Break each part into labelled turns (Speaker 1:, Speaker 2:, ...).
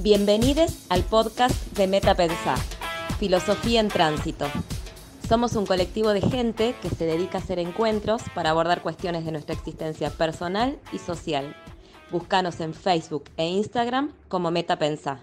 Speaker 1: Bienvenidos al podcast de Meta Pensar, Filosofía en Tránsito. Somos un colectivo de gente que se dedica a hacer encuentros para abordar cuestiones de nuestra existencia personal y social. Búscanos en Facebook e Instagram como Meta Pensar.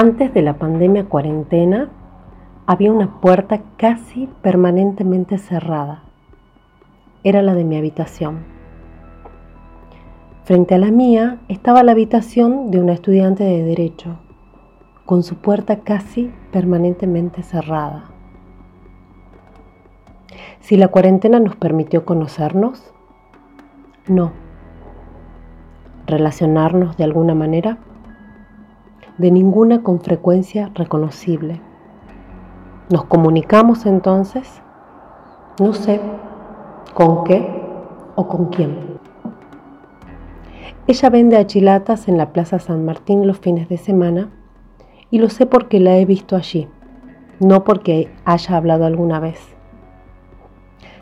Speaker 2: Antes de la pandemia cuarentena, había una puerta casi permanentemente cerrada. Era la de mi habitación. Frente a la mía estaba la habitación de una estudiante de derecho, con su puerta casi permanentemente cerrada. Si la cuarentena nos permitió conocernos, no. Relacionarnos de alguna manera, de ninguna con frecuencia reconocible. Nos comunicamos entonces, no sé con qué o con quién. Ella vende achilatas en la Plaza San Martín los fines de semana y lo sé porque la he visto allí, no porque haya hablado alguna vez.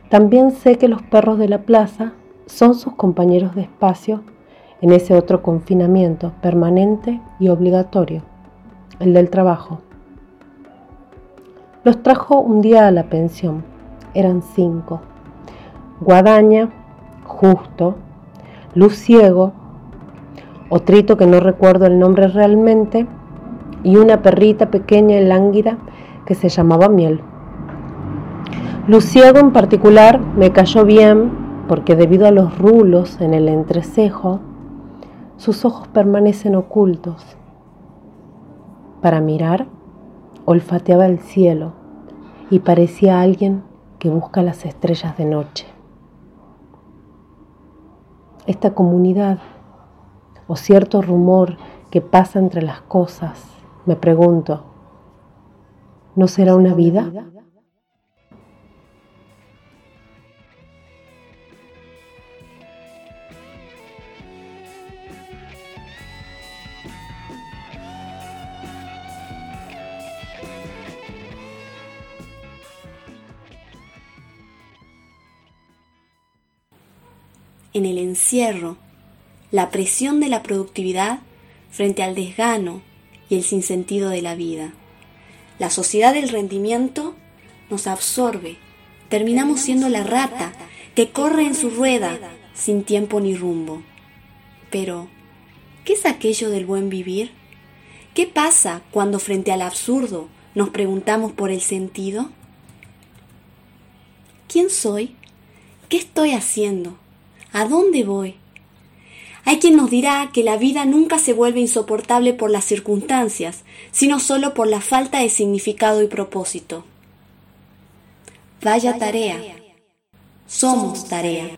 Speaker 2: También sé que los perros de la plaza son sus compañeros de espacio en ese otro confinamiento permanente y obligatorio, el del trabajo. Los trajo un día a la pensión, eran cinco. Guadaña, Justo, Luciego, Otrito que no recuerdo el nombre realmente, y una perrita pequeña y lánguida que se llamaba Miel. Luciego en particular me cayó bien porque debido a los rulos en el entrecejo, sus ojos permanecen ocultos. Para mirar, olfateaba el cielo y parecía alguien que busca las estrellas de noche. Esta comunidad o cierto rumor que pasa entre las cosas, me pregunto, ¿no será una vida?
Speaker 3: Encierro, la presión de la productividad frente al desgano y el sinsentido de la vida. La sociedad del rendimiento nos absorbe, terminamos siendo la rata que corre en su rueda sin tiempo ni rumbo. Pero, ¿qué es aquello del buen vivir? ¿Qué pasa cuando frente al absurdo nos preguntamos por el sentido? ¿Quién soy? ¿Qué estoy haciendo? ¿A dónde voy? Hay quien nos dirá que la vida nunca se vuelve insoportable por las circunstancias, sino solo por la falta de significado y propósito. Vaya tarea. Somos tarea.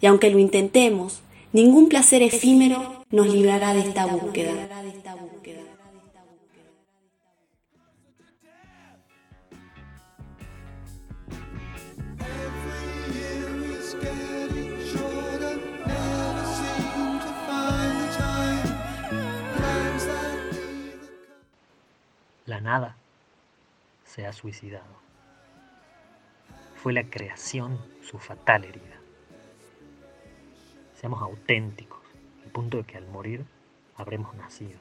Speaker 3: Y aunque lo intentemos, ningún placer efímero nos librará de esta búsqueda.
Speaker 4: La nada se ha suicidado. Fue la creación su fatal herida. Seamos auténticos, al punto de que al morir habremos nacido.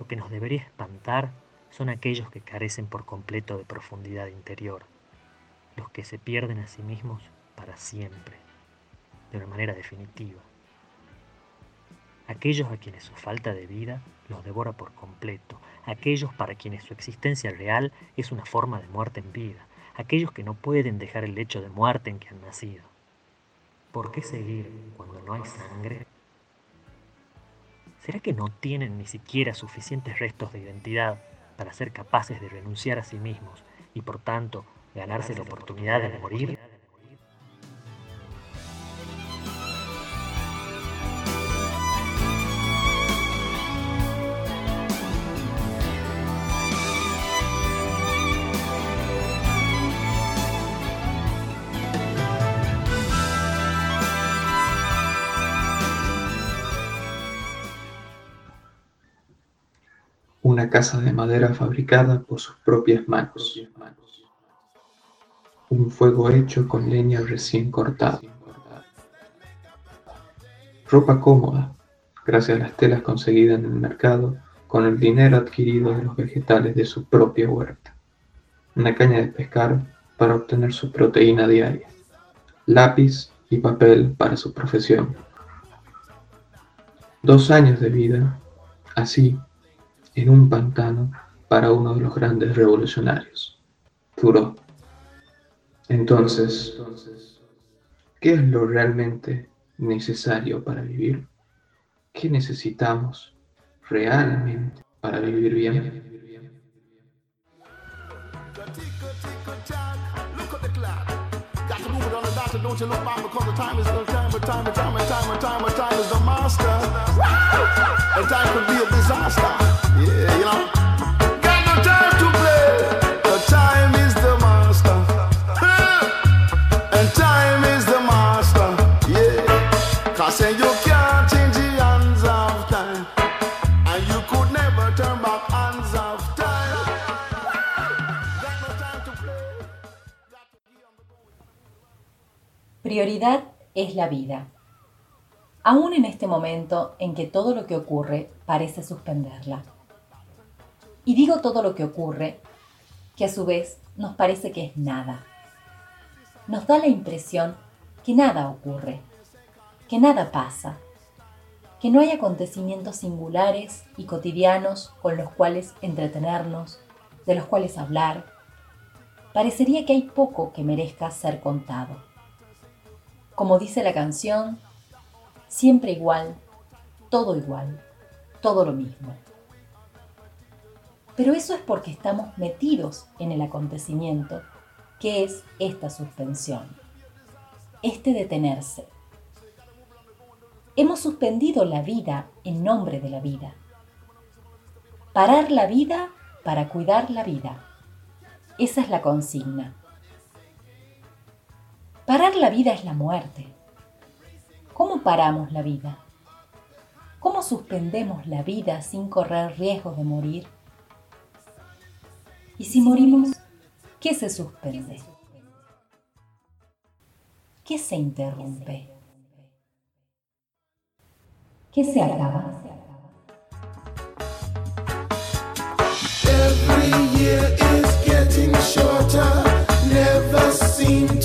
Speaker 4: Lo que nos debería espantar son aquellos que carecen por completo de profundidad interior, los que se pierden a sí mismos para siempre, de una manera definitiva aquellos a quienes su falta de vida los devora por completo, aquellos para quienes su existencia real es una forma de muerte en vida, aquellos que no pueden dejar el lecho de muerte en que han nacido. ¿Por qué seguir cuando no hay sangre? ¿Será que no tienen ni siquiera suficientes restos de identidad para ser capaces de renunciar a sí mismos y por tanto ganarse la oportunidad de morir?
Speaker 5: Una casa de madera fabricada por sus propias manos. Un fuego hecho con leña recién cortada. Ropa cómoda, gracias a las telas conseguidas en el mercado con el dinero adquirido de los vegetales de su propia huerta. Una caña de pescar para obtener su proteína diaria. Lápiz y papel para su profesión. Dos años de vida, así, en un pantano para uno de los grandes revolucionarios. Duró. Entonces, ¿qué es lo realmente necesario para vivir? ¿Qué necesitamos realmente para vivir bien? don't you look back because the time is the time, and time, and time, and time, and time, and time is the master. And time could be a disaster.
Speaker 6: Prioridad es la vida. Aún en este momento en que todo lo que ocurre parece suspenderla. Y digo todo lo que ocurre, que a su vez nos parece que es nada. Nos da la impresión que nada ocurre, que nada pasa, que no hay acontecimientos singulares y cotidianos con los cuales entretenernos, de los cuales hablar. Parecería que hay poco que merezca ser contado. Como dice la canción, siempre igual, todo igual, todo lo mismo. Pero eso es porque estamos metidos en el acontecimiento, que es esta suspensión, este detenerse. Hemos suspendido la vida en nombre de la vida. Parar la vida para cuidar la vida. Esa es la consigna. Parar la vida es la muerte. ¿Cómo paramos la vida? ¿Cómo suspendemos la vida sin correr riesgos de morir? Y si morimos, ¿qué se suspende? ¿Qué se interrumpe? ¿Qué se acaba?
Speaker 7: Every year is getting. Never seem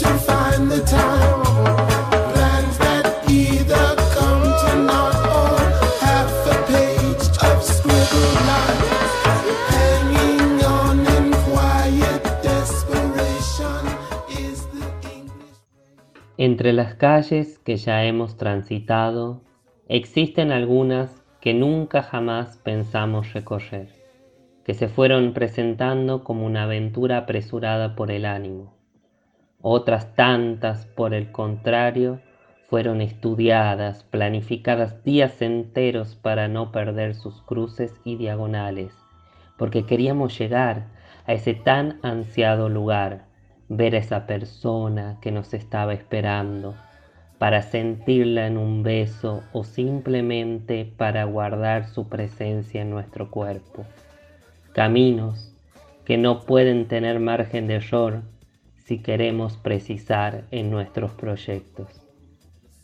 Speaker 8: Entre las calles que ya hemos transitado, existen algunas que nunca jamás pensamos recorrer, que se fueron presentando como una aventura apresurada por el ánimo. Otras tantas, por el contrario, fueron estudiadas, planificadas días enteros para no perder sus cruces y diagonales, porque queríamos llegar a ese tan ansiado lugar, ver a esa persona que nos estaba esperando, para sentirla en un beso o simplemente para guardar su presencia en nuestro cuerpo. Caminos que no pueden tener margen de error si queremos precisar en nuestros proyectos.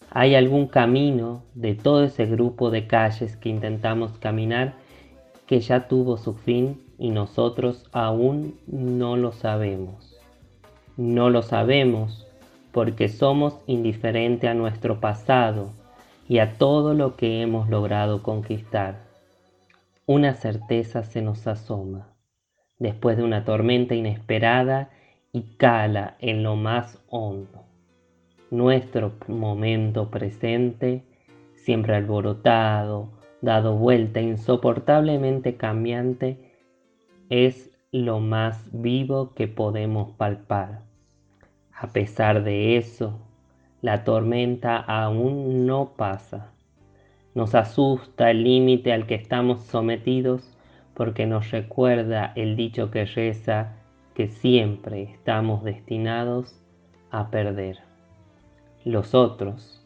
Speaker 8: ¿Hay algún camino de todo ese grupo de calles que intentamos caminar que ya tuvo su fin y nosotros aún no lo sabemos? No lo sabemos porque somos indiferentes a nuestro pasado y a todo lo que hemos logrado conquistar. Una certeza se nos asoma después de una tormenta inesperada y cala en lo más hondo. Nuestro momento presente, siempre alborotado, dado vuelta, insoportablemente cambiante, es lo más vivo que podemos palpar. A pesar de eso, la tormenta aún no pasa. Nos asusta el límite al que estamos sometidos porque nos recuerda el dicho que reza que siempre estamos destinados a perder. Los otros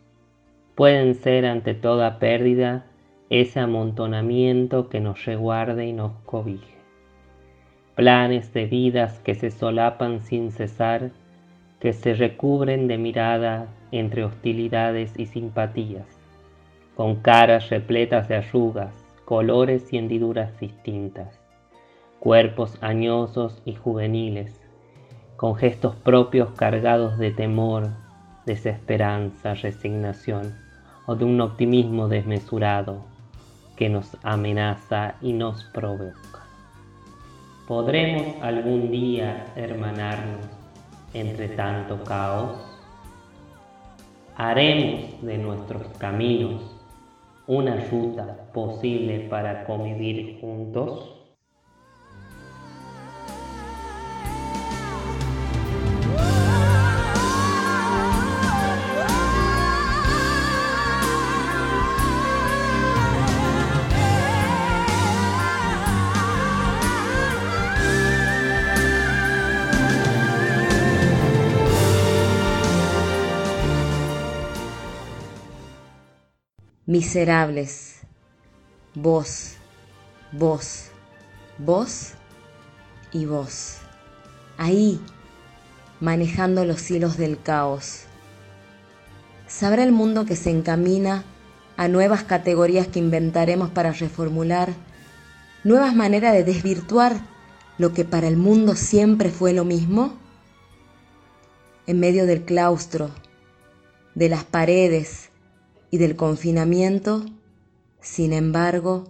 Speaker 8: pueden ser ante toda pérdida ese amontonamiento que nos reguarde y nos cobije. Planes de vidas que se solapan sin cesar, que se recubren de mirada entre hostilidades y simpatías, con caras repletas de arrugas, colores y hendiduras distintas, cuerpos añosos y juveniles, con gestos propios cargados de temor, desesperanza, resignación o de un optimismo desmesurado que nos amenaza y nos provoca. ¿Podremos algún día hermanarnos entre tanto caos? ¿Haremos de nuestros caminos una ruta posible para convivir juntos?
Speaker 1: Miserables. Vos, vos, vos y vos. Ahí, manejando los hilos del caos. ¿Sabrá el mundo que se encamina a nuevas categorías que inventaremos para reformular, nuevas maneras de desvirtuar lo que para el mundo siempre fue lo mismo? En medio del claustro, de las paredes, y del confinamiento, sin embargo,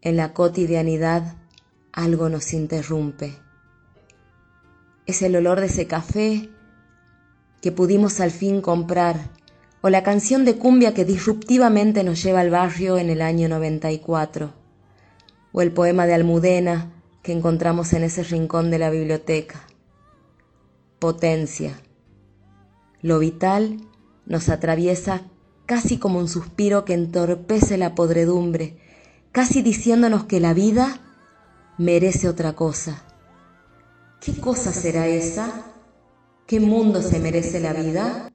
Speaker 1: en la cotidianidad algo nos interrumpe. Es el olor de ese café que pudimos al fin comprar, o la canción de cumbia que disruptivamente nos lleva al barrio en el año 94, o el poema de Almudena que encontramos en ese rincón de la biblioteca. Potencia. Lo vital nos atraviesa casi como un suspiro que entorpece la podredumbre, casi diciéndonos que la vida merece otra cosa. ¿Qué cosa será esa? ¿Qué mundo se merece la vida?